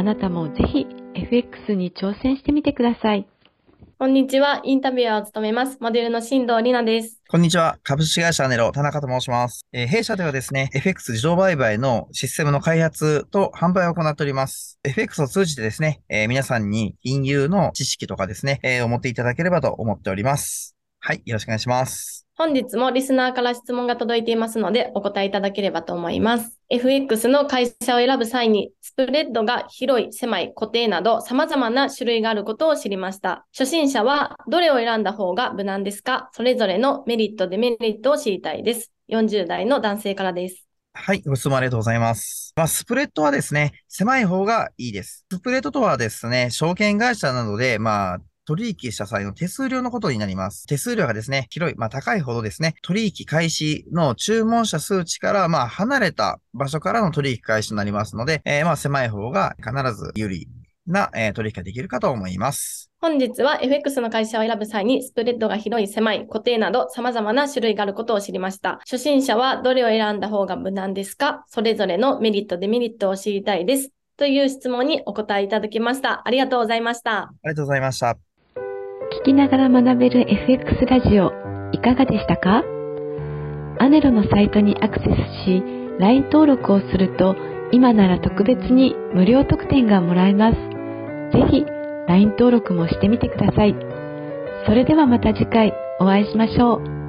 あなたもぜひ FX に挑戦してみてください。こんにちは。インタビュアーを務めます。モデルの新藤里奈です。こんにちは。株式会社ネロ、田中と申します。えー、弊社ではですね、FX 自動売買のシステムの開発と販売を行っております。FX を通じてですね、えー、皆さんに金融の知識とかですね、えー、を持っていただければと思っております。はい。よろしくお願いします。本日もリスナーから質問が届いていますので、お答えいただければと思います。FX の会社を選ぶ際に、スプレッドが広い、狭い、固定など様々な種類があることを知りました。初心者はどれを選んだ方が無難ですか？それぞれのメリット、デメリットを知りたいです。40代の男性からです。はい、ご質問ありがとうございます。まあ、スプレッドはですね、狭い方がいいです。スプレッドとはですね、証券会社などで、まあ、取引した際の手数料のことになります。手数料がですね、広い、まあ高いほどですね、取引開始の注文者数値から、まあ離れた場所からの取引開始になりますので、えー、まあ狭い方が必ず有利な、えー、取引ができるかと思います。本日は FX の会社を選ぶ際にスプレッドが広い、狭い、固定など様々な種類があることを知りました。初心者はどれを選んだ方が無難ですか？それぞれのメリット、デメリットを知りたいです。という質問にお答えいただきました。ありがとうございました。ありがとうございました。聞きながら学べる FX ラジオいかがでしたか？アネロのサイトにアクセスし LINE 登録をすると今なら特別に無料特典がもらえます。ぜひ LINE 登録もしてみてください。それではまた次回お会いしましょう。